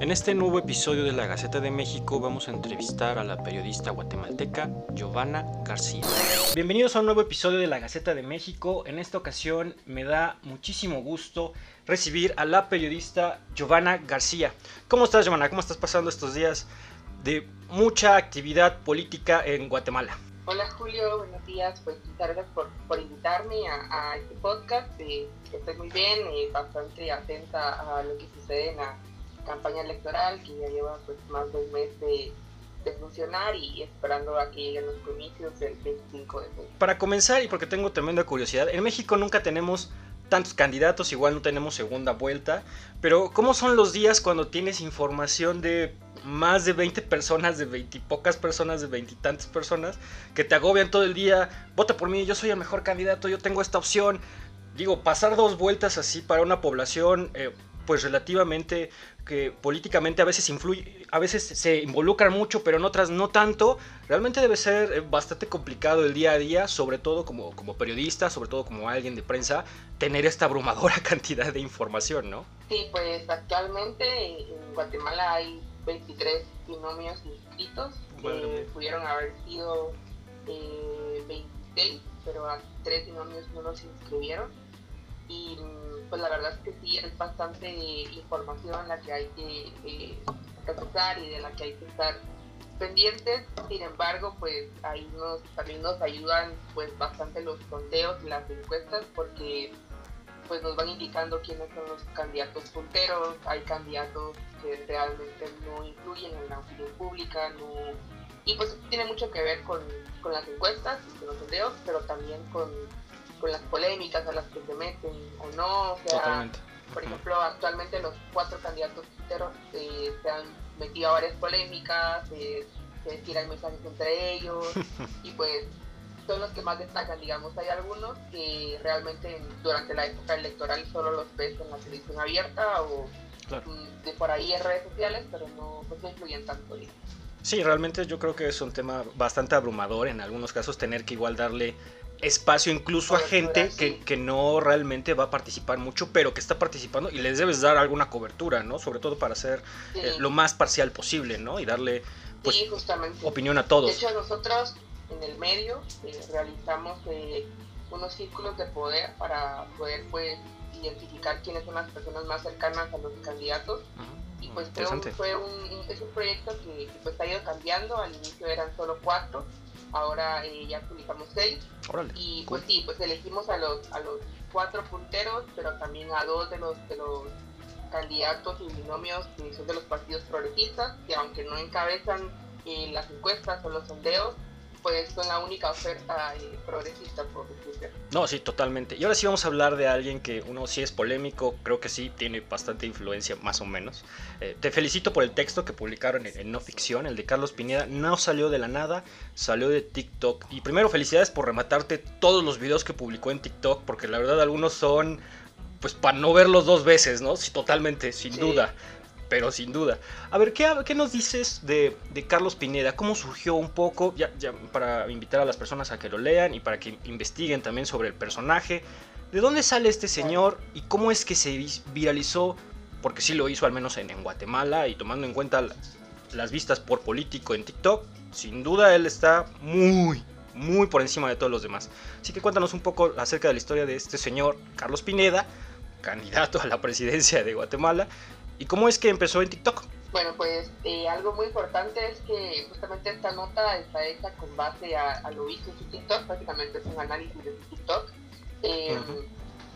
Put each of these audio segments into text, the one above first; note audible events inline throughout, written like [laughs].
En este nuevo episodio de la Gaceta de México vamos a entrevistar a la periodista guatemalteca Giovanna García. Bienvenidos a un nuevo episodio de la Gaceta de México. En esta ocasión me da muchísimo gusto recibir a la periodista Giovanna García. ¿Cómo estás Giovanna? ¿Cómo estás pasando estos días de mucha actividad política en Guatemala? Hola Julio, buenos días. Pues muchas gracias por, por invitarme a, este podcast. Eh, estoy muy bien, y eh, bastante atenta a lo que sucede en la campaña electoral que ya lleva pues más de un mes de, funcionar y esperando a que lleguen los comicios del 25 de junio. Para comenzar, y porque tengo tremenda curiosidad, en México nunca tenemos tantos candidatos, igual no tenemos segunda vuelta, pero ¿cómo son los días cuando tienes información de más de 20 personas, de 20 y pocas personas, de 20 y tantas personas, que te agobian todo el día, vota por mí, yo soy el mejor candidato, yo tengo esta opción? Digo, pasar dos vueltas así para una población, eh, pues relativamente que políticamente a veces influye, a veces se involucran mucho, pero en otras no tanto, realmente debe ser eh, bastante complicado el día a día, sobre todo como, como periodista, sobre todo como alguien de prensa, tener esta abrumadora [laughs] cantidad de información, ¿no? Sí, pues actualmente en Guatemala hay 23 binomios inscritos, que pudieron haber sido eh, 26, pero a tres binomios no los inscribieron. Y pues la verdad es que sí, es bastante información la que hay que eh, y de la que hay que estar pendientes. Sin embargo, pues ahí nos, también nos ayudan pues bastante los sondeos y las encuestas porque pues nos van indicando quiénes son los candidatos punteros, hay candidatos que realmente no influyen en la opinión pública, no... y pues tiene mucho que ver con, con las encuestas y con los sondeos, pero también con con las polémicas a las que se meten o no. O sea, por ejemplo, actualmente los cuatro candidatos tuiteros eh, se han metido a varias polémicas, se tiran mensajes entre ellos [laughs] y pues son los que más destacan, digamos. Hay algunos que realmente durante la época electoral solo los ves en la televisión abierta o mm, de por ahí en redes sociales, pero no, pues no influyen tanto. Sí, realmente yo creo que es un tema bastante abrumador en algunos casos tener que igual darle espacio incluso a gente que, no realmente va a participar mucho, pero que está participando y les debes dar alguna cobertura, ¿no? Sobre todo para ser eh, lo más parcial posible, ¿no? Y darle pues, opinión a todos. De hecho, nosotros en el medio eh, realizamos eh, unos círculos de poder para poder pues identificar quiénes son las personas más cercanas a los candidatos. Y pues fue un, es un proyecto que, que pues ha ido cambiando, al inicio eran solo cuatro, ahora eh, ya publicamos seis. y pues sí, pues elegimos a los, a los cuatro punteros, pero también a dos de los, de los candidatos y binomios que son de los partidos progresistas, que aunque no encabezan eh, las encuestas o los sondeos, pues son la única oferta eh, progresista por Twitter. No, sí, totalmente. Y ahora sí vamos a hablar de alguien que uno sí es polémico, creo que sí tiene bastante influencia, más o menos. Eh, te felicito por el texto que publicaron en, No Ficción, el de Carlos Pineda. No salió de la nada, salió de TikTok. Y primero, felicidades por rematarte todos los videos que publicó en TikTok, porque la verdad algunos son pues para no verlos dos veces, ¿no? Sí, totalmente, sin duda pero sin duda. A ver, ¿qué, qué nos dices de, Carlos Pineda? ¿Cómo surgió un poco? Ya, para invitar a las personas a que lo lean y para que investiguen también sobre el personaje. ¿De dónde sale este señor y cómo es que se viralizó? Porque sí lo hizo al menos en, Guatemala y tomando en cuenta las vistas por político en TikTok, sin duda él está muy, muy por encima de todos los demás. Así que cuéntanos un poco acerca de la historia de este señor Carlos Pineda, candidato a la presidencia de Guatemala, ¿Y cómo es que empezó en TikTok? Bueno, pues eh, algo muy importante es que justamente esta nota está hecha con base a, lo visto en su TikTok, prácticamente es un análisis de su TikTok. Em,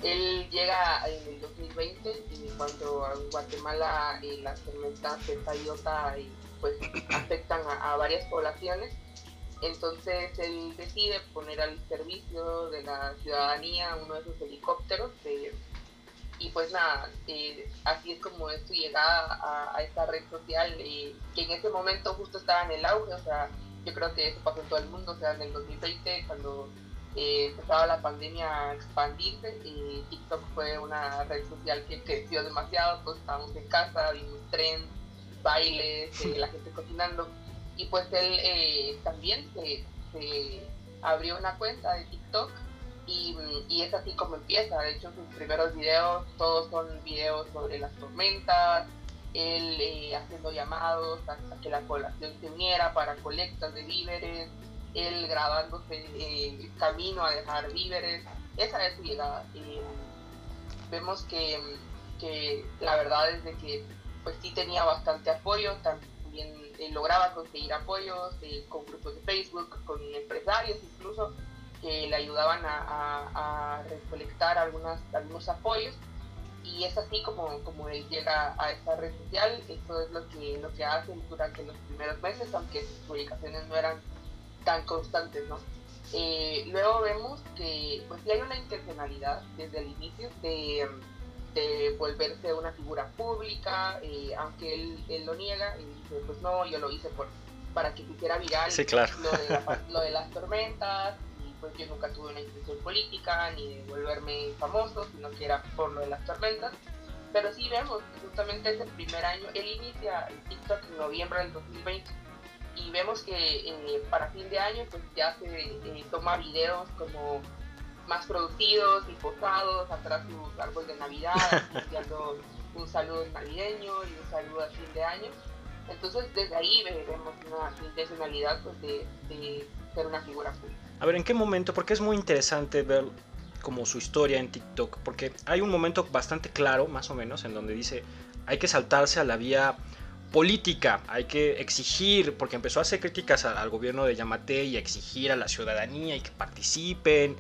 él llega en el 2020 y cuando en Guatemala eh, las tormentas de Tayota eh, pues afectan a, varias poblaciones, entonces él decide poner al servicio de la ciudadanía uno de sus helicópteros de y pues nada, eh, así es como es su llegada a, esta red social, eh, que en ese momento justo estaba en el auge, o sea, yo creo que eso pasó en todo el mundo, o sea, en el 2020 cuando eh, empezaba la pandemia a expandirse, TikTok fue una red social que creció demasiado, pues estábamos en casa, vimos tren, bailes, la gente cocinando, y pues él también se, se abrió una cuenta de TikTok Y, y, es así como empieza. De hecho, sus primeros videos, todos son videos sobre las tormentas, él eh, haciendo llamados hasta que la población se uniera para colectas de víveres, él grabándose el camino a dejar víveres. Esa es su llegada. vemos que, que, la verdad es de que pues sí tenía bastante apoyo, también lograba conseguir apoyos eh, con grupos de Facebook, con empresarios incluso, que le ayudaban a, recolectar algunas, algunos apoyos. Y es así como, como él llega a esta red social. Esto es lo que, lo que hace durante los primeros meses, aunque sus publicaciones no eran tan constantes, ¿no? Eh, luego vemos que pues hay una intencionalidad desde el inicio de, de volverse una figura pública, eh, aunque él, él, lo niega y dice, pues no, yo lo hice por, para que se hiciera viral sí, claro. lo, de lo de las tormentas, pues yo nunca tuve una intención política ni de volverme famoso, sino que era por lo de las tormentas. Pero sí vemos justamente ese primer año, él inicia el TikTok en noviembre del 2020 y vemos que eh, para fin de año pues ya se eh, toma videos como más producidos y posados, atrás su árbol de Navidad, [laughs] enviando un saludo navideño y un saludo a fin de año. Entonces desde ahí vemos una intencionalidad pues, de, de ser una figura pública. A ver, ¿en qué momento? Porque es muy interesante ver como su historia en TikTok, porque hay un momento bastante claro, más o menos, en donde dice, hay que saltarse a la vía política, hay que exigir, porque empezó a hacer críticas al, gobierno de Yamate y a exigir a la ciudadanía y que participen.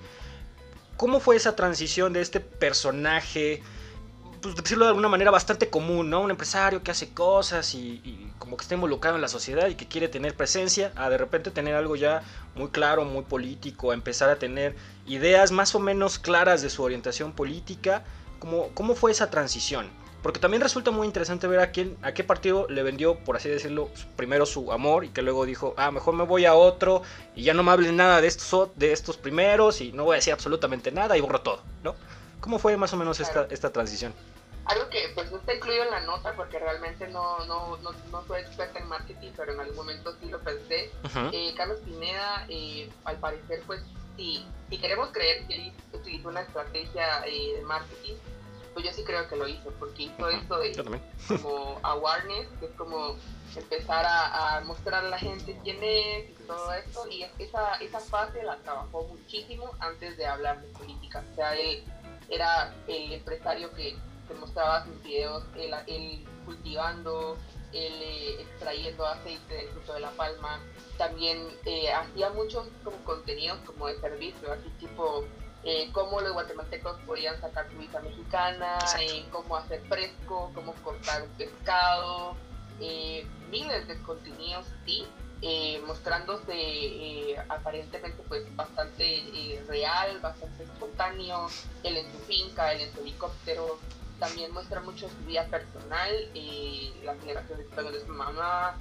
¿Cómo fue esa transición de este personaje pues, decirlo de alguna manera, bastante común, ¿no? Un empresario que hace cosas y, como que está involucrado en la sociedad y que quiere tener presencia, a de repente tener algo ya muy claro, muy político, a empezar a tener ideas más o menos claras de su orientación política. ¿Cómo, cómo fue esa transición? Porque también resulta muy interesante ver a quién, a qué partido le vendió, por así decirlo, primero su amor y que luego dijo, ah, mejor me voy a otro y ya no me hablen nada de estos, de estos primeros y no voy a decir absolutamente nada y borro todo, ¿no? ¿Cómo fue más o menos esta, esta transición? Algo que pues no está incluido en la nota porque realmente no, no, no, no soy experta en marketing, pero en algún momento sí lo pensé. Eh, Carlos Pineda, eh, al parecer, pues si, si queremos creer que él utilizó una estrategia eh, de marketing, pues yo sí creo que lo hizo, porque hizo esto de como awareness, que es como empezar a, a, mostrar a la gente quién es y todo esto, y esa, esa fase la trabajó muchísimo antes de hablar de política. O sea, él era el empresario que, mostraba sus videos, él, cultivando, él eh, extrayendo aceite del fruto de la palma. También eh, hacía muchos como contenidos como de servicio, así tipo eh, cómo los guatemaltecos podían sacar su visa mexicana, cómo hacer fresco, cómo cortar un pescado, miles de contenidos, sí, mostrándose aparentemente pues bastante real, bastante espontáneo, él en su finca, él en su helicóptero, también muestra mucho su vida personal, la celebración de cumpleaños de su mamá,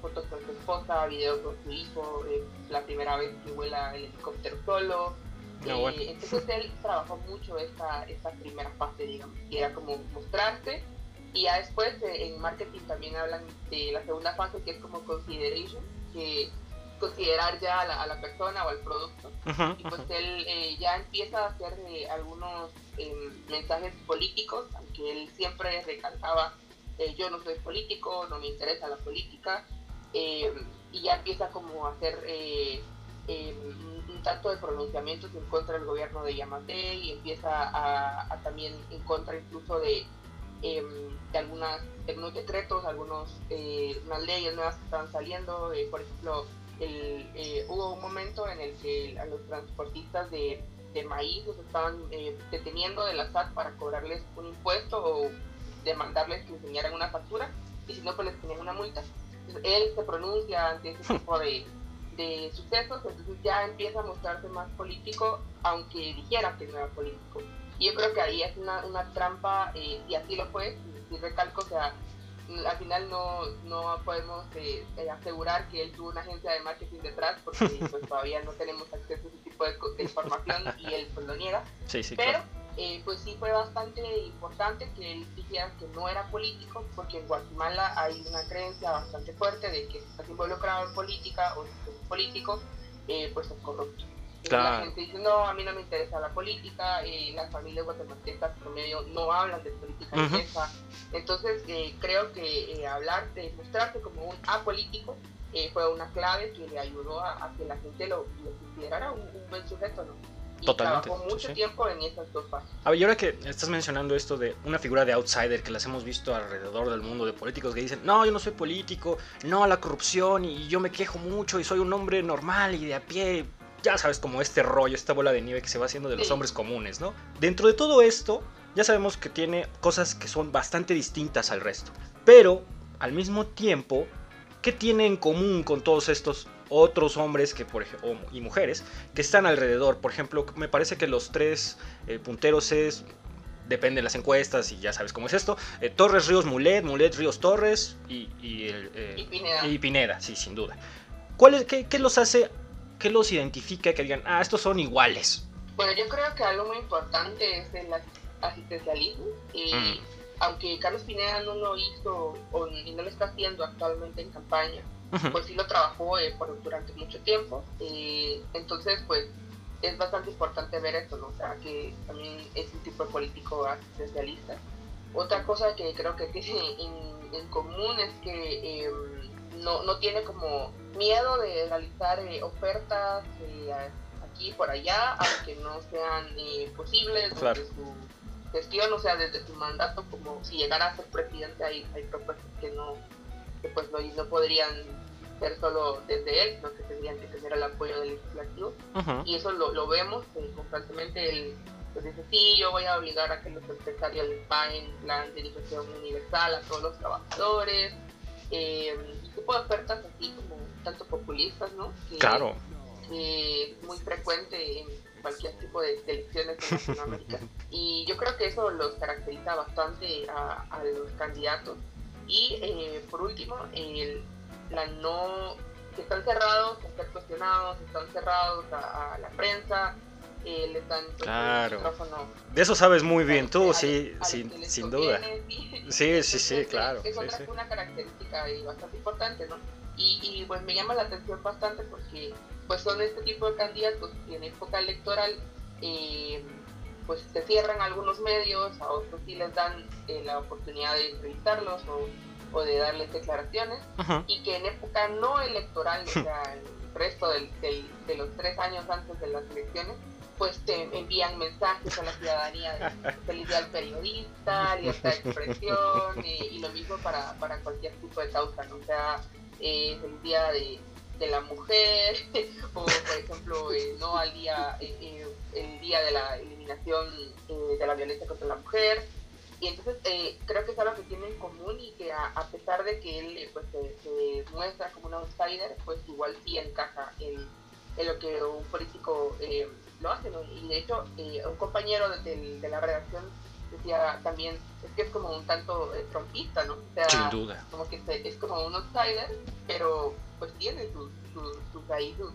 fotos con su esposa, videos con su hijo, la primera vez que vuela el helicóptero solo. Ah, entonces él trabajó mucho esta, esta primera fase, digamos, que era como mostrarse y ya después eh, en marketing también hablan de la segunda fase que es como consideration, que considerar ya a la, persona o al producto. y pues él eh, ya empieza a hacer eh, algunos em, mensajes políticos, aunque él siempre recalcaba, yo no soy político, no me interesa la política, em, y ya empieza como a hacer em, un tanto de pronunciamientos en contra del gobierno de Yamate y empieza a también en contra incluso de de, algunas, algunos decretos, algunos, eh, unas leyes nuevas que están saliendo. Eh, por ejemplo, el, eh, hubo un momento en el que a los transportistas de, maíz los estaban deteniendo de la SAT para cobrarles un impuesto o demandarles que enseñaran una factura y si no, pues les ponían una multa. él se pronuncia ante ese tipo de, de sucesos, entonces ya empieza a mostrarse más político, aunque dijera que no era político. Y yo creo que ahí es una, una trampa, eh, y así lo fue, y recalco, o sea, al final no, no podemos eh, eh, asegurar que él tuvo una agencia de marketing detrás, porque [laughs] pues, todavía no tenemos acceso a ese tipo de, información y él pues lo niega. Sí, sí, Pero pues sí fue bastante importante que él dijera que no era político, porque en Guatemala hay una creencia bastante fuerte de que si estás involucrado en política o si eres político, pues es corrupto. La gente dice, no, a mí no me interesa la política, eh, las familias guatemaltecas promedio no hablan de política Entonces, eh, creo que eh, hablar de mostrarse como un apolítico fue una clave que le ayudó a, que la gente lo, considerara un, buen sujeto, ¿no? Y Totalmente. Trabajó mucho tiempo en esas dos fases. A ver, y ahora que estás mencionando esto de una figura de outsider que las hemos visto alrededor del mundo de políticos que dicen, no, yo no soy político, no a la corrupción y yo me quejo mucho y soy un hombre normal y de a pie, ya sabes, como este rollo, esta bola de nieve que se va haciendo de los hombres comunes, ¿no? Dentro de todo esto, ya sabemos que tiene cosas que son bastante distintas al resto. Pero, al mismo tiempo, ¿qué tiene en común con todos estos otros hombres que, por y mujeres que están alrededor? Por ejemplo, me parece que los tres eh, punteros es depende de las encuestas y ya sabes cómo es esto. Eh, Torres Ríos Mulet, Mulet Ríos Torres y, eh, y, Pineda. sí, sin duda. ¿Cuál es, qué, qué, los hace ¿Qué los identifica que digan, ah, estos son iguales? Bueno, yo creo que algo muy importante es el asistencialismo. Y mm. Aunque Carlos Pineda no lo hizo o, no lo está haciendo actualmente en campaña, pues sí lo trabajó eh, por, durante mucho tiempo. Eh, entonces, pues es bastante importante ver esto, ¿no? O sea, que también es un tipo de político asistencialista. Otra cosa que creo que tiene en, común es que em, no, no tiene como miedo de realizar eh, ofertas eh, aquí y por allá, aunque no sean eh, posibles desde su gestión, o sea, desde su mandato, como si llegara a ser presidente hay, hay propuestas que no, que pues no, no podrían ser solo desde él, sino que tendrían que tener el apoyo del legislativo. Y eso lo, lo vemos constantemente. Él pues dice, sí, yo voy a obligar a que los empresarios les paguen la dedicación universal a todos los trabajadores. Eh, tipo de ofertas así como tanto populistas, ¿no? claro. es muy frecuente en cualquier tipo de elecciones en Latinoamérica. [laughs] y yo creo que eso los caracteriza bastante a, los candidatos. Y eh, por último, el, la no que están cerrados, que están cuestionados, están cerrados a, la prensa, le dan claro. De eso sabes muy bien tú, sí, sin, sin duda. [laughs] Sí, sí, sí, claro. Es otra, una característica bastante importante, ¿no? Y, y, pues me llama la atención bastante porque pues son este tipo de candidatos que en época electoral eh, pues se cierran algunos medios, a otros sí les dan eh, la oportunidad de entrevistarlos o, o de darles declaraciones y que en época no electoral, o [laughs] sea, el resto del, de los tres años antes de las elecciones, pues te envían mensajes a la ciudadanía de [laughs] feliz día al periodista, libertad de expresión eh, y lo mismo para, para cualquier tipo de causa, ¿no? O sea, eh, el día de, la mujer [laughs] o por ejemplo eh, no al día eh, el día de la eliminación de la violencia contra la mujer y entonces creo que es algo que tienen en común y que a, pesar de que él pues se, muestra como un outsider pues igual sí encaja en, lo que un político lo hace y de hecho un compañero de, de la redacción decía también, es que es como un tanto eh, trompista, ¿no? O sea, Sin duda. Como que es como un outsider, pero pues tiene sus, sus, ahí, sus,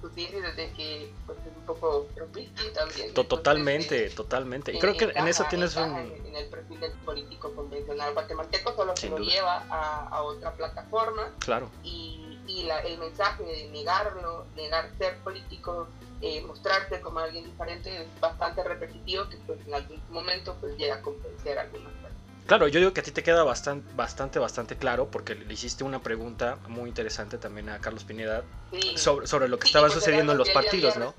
sus de que pues es un poco trompista también. totalmente, totalmente. Y creo que en eso tienes un... En, el perfil del político convencional guatemalteco, solo que lo lleva a, a, otra plataforma. Claro. Y, y la, el mensaje de negarlo, negar ser político, eh, mostrarse como alguien diferente es bastante repetitivo que pues en algún momento pues llega a convencer a algunas personas. Claro, yo digo que a ti te queda bastante, bastante, bastante claro porque le hiciste una pregunta muy interesante también a Carlos Pineda sobre, sobre, lo que estaba pues, sucediendo en los partidos, ¿no?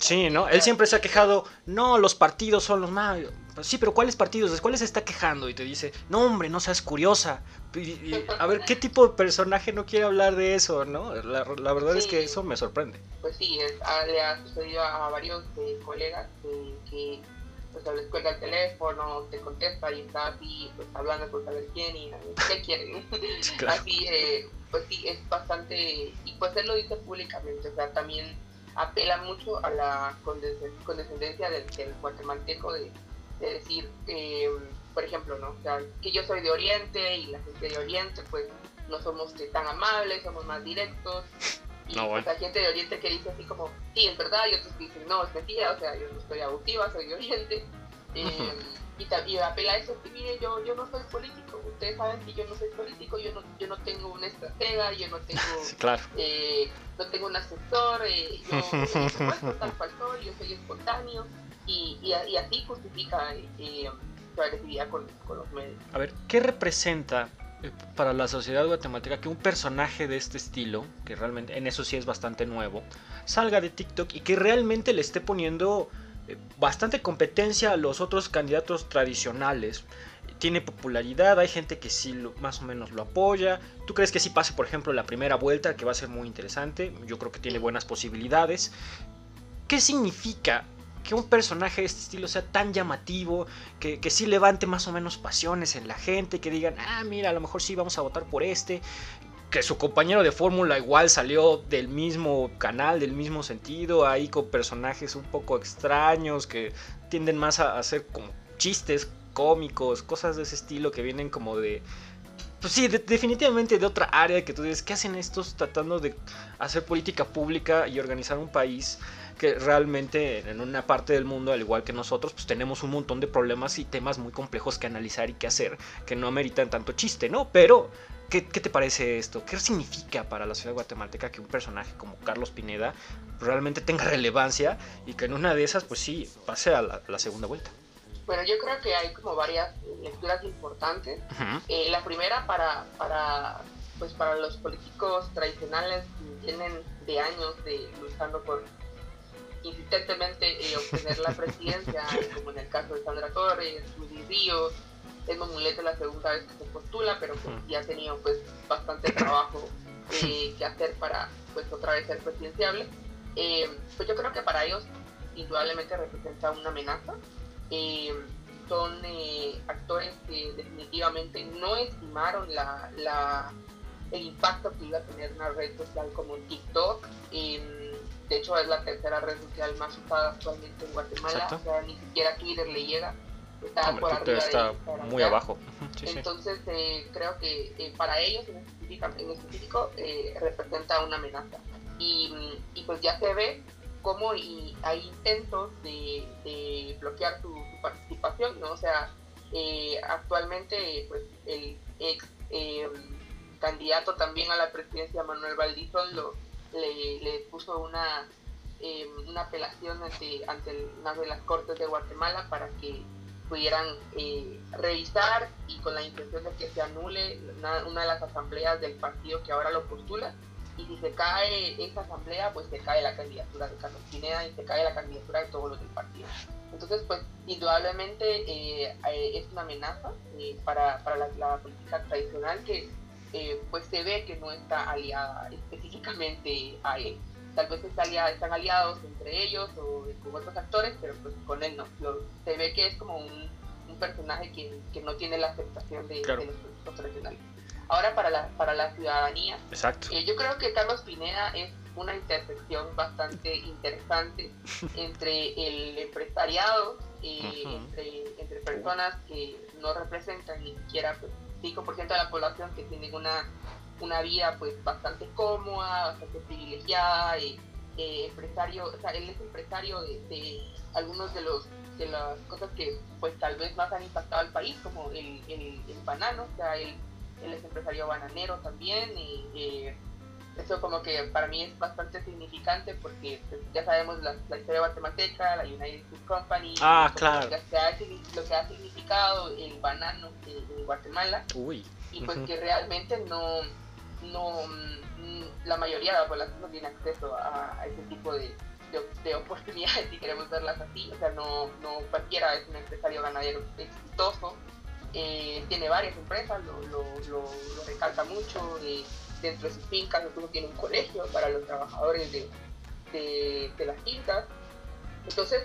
Sí, ¿no? Él siempre se ha quejado, no, los partidos son los más... Sí, pero ¿cuáles partidos? ¿De cuáles se está quejando? Y te dice, no, hombre, no seas curiosa. a ver, ¿qué tipo de personaje no quiere hablar de eso, no? La, verdad es que eso me sorprende. Pues sí, le ha sucedido a varios eh, colegas que pues les cuelga el teléfono, te contesta y está así pues hablando por saber quién y qué quieren. [laughs] Así, eh, pues sí, es bastante, y pues él lo dice públicamente, o sea, también apela mucho a la condescendencia del, guatemalteco de, decir, eh, por ejemplo, ¿no? O sea, que yo soy de Oriente y la gente de Oriente pues no somos tan amables, somos más directos. Y no, pues, hay gente de Oriente que dice así como, sí, es verdad, y otros que dicen, no, es mentira, o sea, yo no estoy abusiva, soy de Oriente. Eh, y, apela a eso, que mire, yo, yo no soy político, ustedes saben que yo no soy político, yo no, yo no tengo una estratega, yo no tengo, [laughs] eh, no tengo un asesor, eh, yo [laughs] soy tal cual soy, yo soy espontáneo, y, y, así justifica eh, su agresividad con, con los medios. A ver, ¿qué representa eh, para la sociedad guatemalteca que un personaje de este estilo, que realmente en eso sí es bastante nuevo, salga de TikTok y que realmente le esté poniendo eh, bastante competencia a los otros candidatos tradicionales. Tiene popularidad, hay gente que sí más o menos lo apoya. ¿Tú crees que sí pase, por ejemplo, la primera vuelta, que va a ser muy interesante? Yo creo que tiene buenas posibilidades. ¿Qué significa que un personaje de este estilo sea tan llamativo, que, que sí levante más o menos pasiones en la gente, que digan, ah, mira, a lo mejor sí vamos a votar por este, que su compañero de fórmula igual salió del mismo canal, del mismo sentido, ahí con personajes un poco extraños que tienden más a hacer como chistes cómicos, cosas de ese estilo que vienen como de... Pues sí, definitivamente de otra área que tú dices, ¿qué hacen estos tratando de hacer política pública y organizar un país que realmente en una parte del mundo, al igual que nosotros, pues tenemos un montón de problemas y temas muy complejos que analizar y que hacer, que no ameritan tanto chiste, ¿no? Pero ¿Qué, te parece esto? ¿Qué significa para la ciudad guatemalteca que un personaje como Carlos Pineda realmente tenga relevancia y que en una de esas, pues sí, pase a la, segunda vuelta? Bueno, yo creo que hay como varias lecturas importantes. Eh, la primera para, para, pues para los políticos tradicionales que vienen de años de luchando por insistentemente eh, obtener la presidencia, [laughs] como en el caso de Sandra Torres, Luis Ríos, es Mulete la segunda vez que se postula, pero pues, ya ha tenido pues bastante trabajo eh, que hacer para pues otra vez ser presidenciable. Eh, pues yo creo que para ellos indudablemente representa una amenaza. Eh, son actores que definitivamente no estimaron la, la, el impacto que iba a tener una red social como TikTok. de hecho, es la tercera red social más usada actualmente en Guatemala. O sea, ni siquiera Twitter le llega está por arriba está muy abajo. Entonces eh, creo que eh, para ellos en específico, eh, representa una amenaza. Y, y, pues ya se ve cómo y hay intentos de, de bloquear su, ¿no? O sea, actualmente pues el ex candidato también a la presidencia Manuel Valdizón lo, le, puso una una apelación ante, ante una de las Cortes de Guatemala para que pudieran eh, revisar y con la intención de que se anule una, de las asambleas del partido que ahora lo postula. Y si se cae esa asamblea, pues se cae la candidatura de Carlos Pineda y se cae la candidatura de todos los del partido. Entonces, pues indudablemente eh, eh, es una amenaza para, para la, política tradicional que pues se ve que no está aliada específicamente a él tal vez están aliados entre ellos o con otros actores, pero pues con él no. se ve que es como un, personaje que, que, no tiene la aceptación de, los políticos tradicionales. Ahora para la, para la ciudadanía, Exacto. Eh, yo creo que Carlos Pineda es una intersección bastante interesante [laughs] entre el empresariado, eh, entre, entre, personas que no representan ni siquiera pues, 5% de la población que tienen una una vida pues bastante cómoda, bastante privilegiada, y, eh, empresario, o sea, él es empresario de, algunos de los de las cosas que pues tal vez más han impactado al país, como el, el, banano, o sea, él, es empresario bananero también, y eh, eso como que para mí es bastante significante porque pues, ya sabemos la, historia guatemalteca, la United Fruit Company, ah, claro. lo, que ha, lo que ha significado el banano en, Guatemala, y pues que realmente no no mm, la mayoría de la población no tiene acceso a, ese tipo de, de, oportunidades, si queremos verlas así. O sea, no, no cualquiera es un empresario ganadero exitoso. Eh, tiene varias empresas, lo, lo, lo, recalca mucho. Dentro de sus fincas, incluso tiene un colegio para los trabajadores de, de, las fincas. Entonces,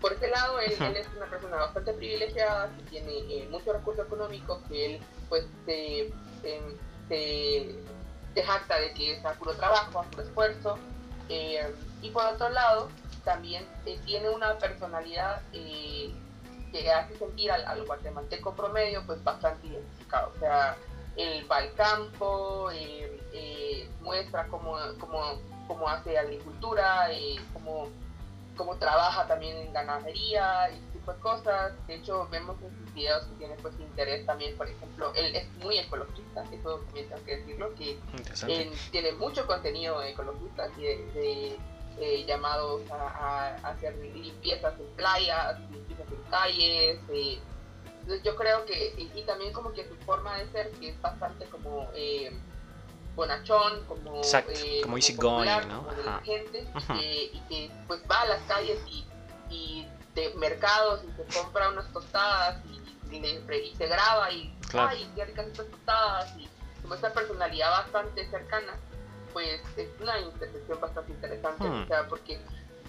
por ese lado, él, es una persona bastante privilegiada, que tiene eh, muchos recursos económicos, que él pues se, se se jacta de que es a puro trabajo, a puro esfuerzo. Eh, y por otro lado, también eh, tiene una personalidad eh, que hace sentir al, guatemalteco promedio pues bastante identificado. O sea, él va al campo, muestra cómo, cómo, cómo, hace agricultura, cómo cómo trabaja también en ganadería y ese tipo de cosas. De hecho, vemos en sus videos que tiene pues interés también, por ejemplo, él es muy ecologista, eso también tengo que decirlo, que tiene mucho contenido ecologista, así de, eh, llamados a, hacer limpiezas en playas, limpiezas en calles. Eh. entonces yo creo que, y, también como que su forma de ser, que es bastante como... Eh, bonachón, como, eh, como easy going, ¿no? gente, y, que, pues va a las calles y, de mercados y se compra unas tostadas y, se graba y, ay, qué ricas estas tostadas y como esta personalidad bastante cercana, pues es una intersección bastante interesante, hmm. o sea, porque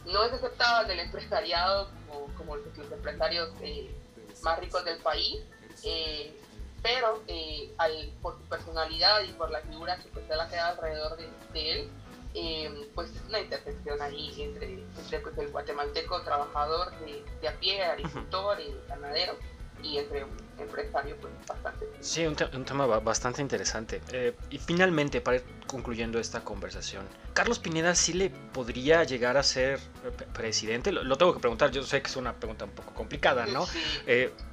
no es aceptado en el empresariado como, como los, empresarios eh, más ricos del país, eh, pero eh, al, por su personalidad y por la figura que pues él ha quedado alrededor de, él, pues es una intersección ahí entre, entre pues, el guatemalteco trabajador de, de a pie, agricultor y ganadero, y entre un empresario pues bastante. Sí, un, un tema bastante interesante. Eh, y finalmente, para ir concluyendo esta conversación, ¿Carlos Pineda sí le podría llegar a ser presidente? Lo, tengo que preguntar, yo sé que es una pregunta un poco complicada, ¿no?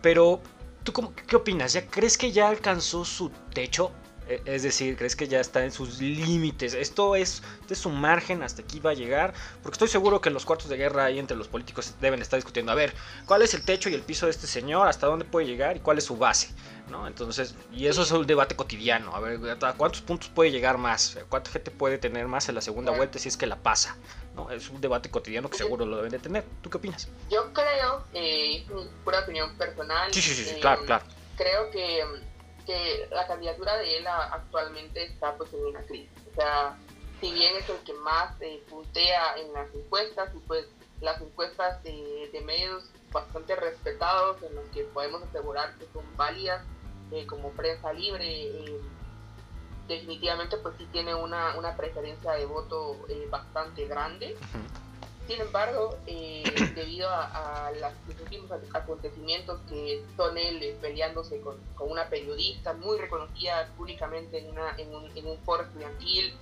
pero ¿Tú cómo, qué opinas? ¿Ya crees que ya alcanzó su techo? E, es decir, ¿crees que ya está en sus límites? Esto es de su margen, hasta aquí va a llegar. Porque estoy seguro que en los cuartos de guerra ahí entre los políticos deben estar discutiendo, a ver, ¿cuál es el techo y el piso de este señor? ¿Hasta dónde puede llegar? ¿Y cuál es su base? ¿No? Entonces, y eso es un debate cotidiano. A ver, ¿a cuántos puntos puede llegar más? ¿Cuánta gente puede tener más en la segunda vuelta si es que la pasa? ¿no? Es un debate cotidiano que seguro lo deben de tener. ¿Tú qué opinas? Yo creo, eh, pura opinión personal. Sí, sí, sí, claro, eh, claro. Creo que, que, la candidatura de él actualmente está pues en una crisis. O sea, si bien es el que más eh, puntea en las encuestas, y pues las encuestas de, medios bastante respetados, en los que podemos asegurar que son válidas eh, como prensa libre, definitivamente pues sí tiene una, una preferencia de voto eh, bastante grande. Sin embargo, eh, [clears throat] debido a, los últimos acontecimientos que son él eh, peleándose con, una periodista muy reconocida públicamente en, una, en, un, en un foro estudiantil,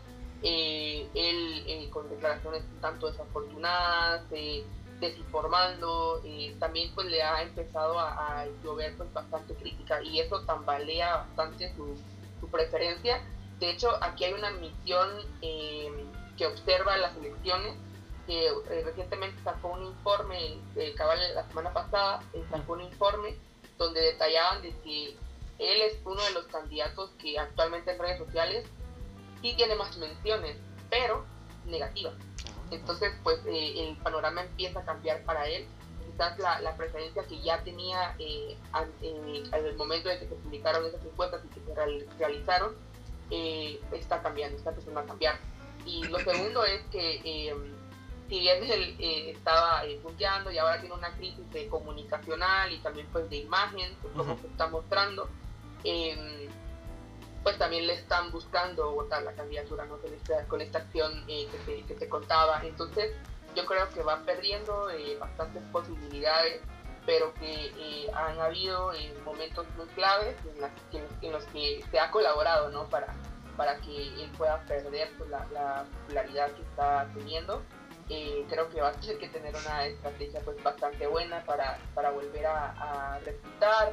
él con declaraciones tanto desafortunadas, desinformando, también pues le ha empezado a, a llover pues bastante crítica y eso tambalea bastante su, su preferencia. De hecho, aquí hay una misión eh, que observa las elecciones, que eh, recientemente sacó un informe, eh, cabal la semana pasada, sacó un informe donde detallaban de que él es uno de los candidatos que actualmente en redes sociales sí tiene más menciones, pero negativas. Entonces, pues el panorama empieza a cambiar para él. Quizás la, preferencia que ya tenía al, momento de que se publicaron esas encuestas y que se realizaron, eh, está cambiando, está empezando a cambiar. Y lo segundo es que eh, si bien él eh, estaba eh, y ahora tiene una crisis de comunicacional y también pues de imagen, pues, como se está mostrando, em, pues también le están buscando votar la candidatura ¿no? con, esta, con esta acción que, te, que te contaba. Entonces yo creo que va perdiendo bastantes posibilidades pero que eh, han habido eh, momentos muy claves en, los que se ha colaborado ¿no? para, para que él pueda perder pues, la, popularidad que está teniendo. Eh, creo que va a tener que tener una estrategia pues bastante buena para, para volver a, a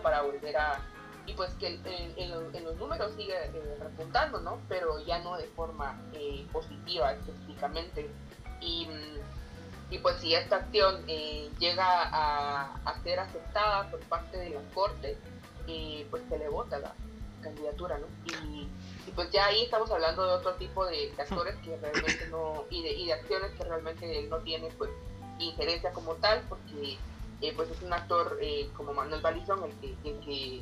para volver a... Y pues que en, los números sigue repuntando, ¿no? Pero ya no de forma positiva específicamente. Y y pues si esta acción eh, llega a, ser aceptada por parte de la Corte, eh, pues se le vota la candidatura, ¿no? Y, pues ya ahí estamos hablando de otro tipo de, actores que realmente no, y de, y de acciones que realmente no tiene pues injerencia como tal, porque eh, pues es un actor como Manuel Balizón el que, el que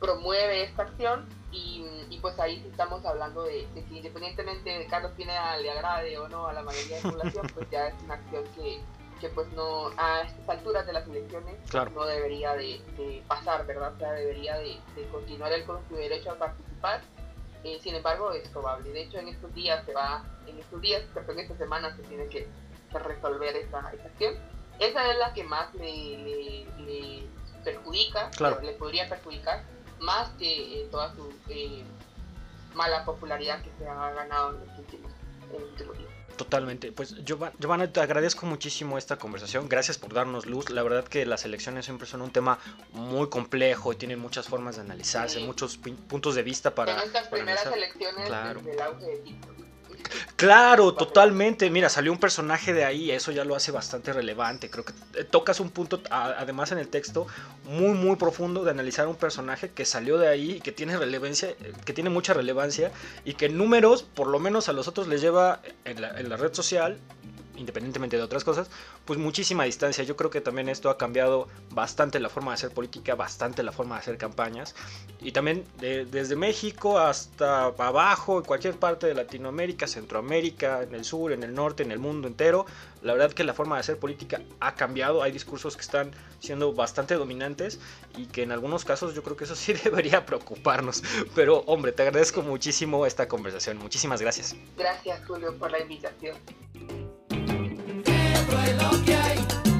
promueve esta acción y, pues ahí estamos hablando de, que independientemente de Carlos Pineda le agrade o no a la mayoría de la población, pues ya es una acción que, que pues no a estas alturas de las elecciones no debería de, pasar, ¿verdad? O sea, debería de, continuar él con su derecho a participar. Eh, sin embargo, es probable. De hecho, en estos días se va, en estos días, pero en esta semana se tiene que, resolver esa, esa, acción. Esa es la que más le, le, perjudica, le podría perjudicar más que eh, toda su eh, mala popularidad que se ha ganado en los últimos, días. Totalmente. Pues Giovanna, te agradezco muchísimo esta conversación. Gracias por darnos luz. La verdad que las elecciones siempre son un tema muy complejo y tienen muchas formas de analizarse, muchos puntos de vista para... En estas primeras elecciones claro. del auge de TikTok. Claro, totalmente. Mira, salió un personaje de ahí, eso ya lo hace bastante relevante. Creo que eh, tocas un punto, además en el texto, muy, muy profundo de analizar un personaje que salió de ahí, que tiene relevancia, eh, que tiene mucha relevancia y que números, por lo menos a los otros les lleva en la red social independientemente de otras cosas, pues muchísima distancia. Yo creo que también esto ha cambiado bastante la forma de hacer política, bastante la forma de hacer campañas. Y también desde México hasta abajo, en cualquier parte de Latinoamérica, Centroamérica, en el sur, en el norte, en el mundo entero, la verdad que la forma de hacer política ha cambiado. Hay discursos que están siendo bastante dominantes y que en algunos casos yo creo que eso sí [laughs] debería preocuparnos. Pero hombre, te agradezco muchísimo esta conversación. Muchísimas gracias. Gracias Julio por la invitación lo que hay.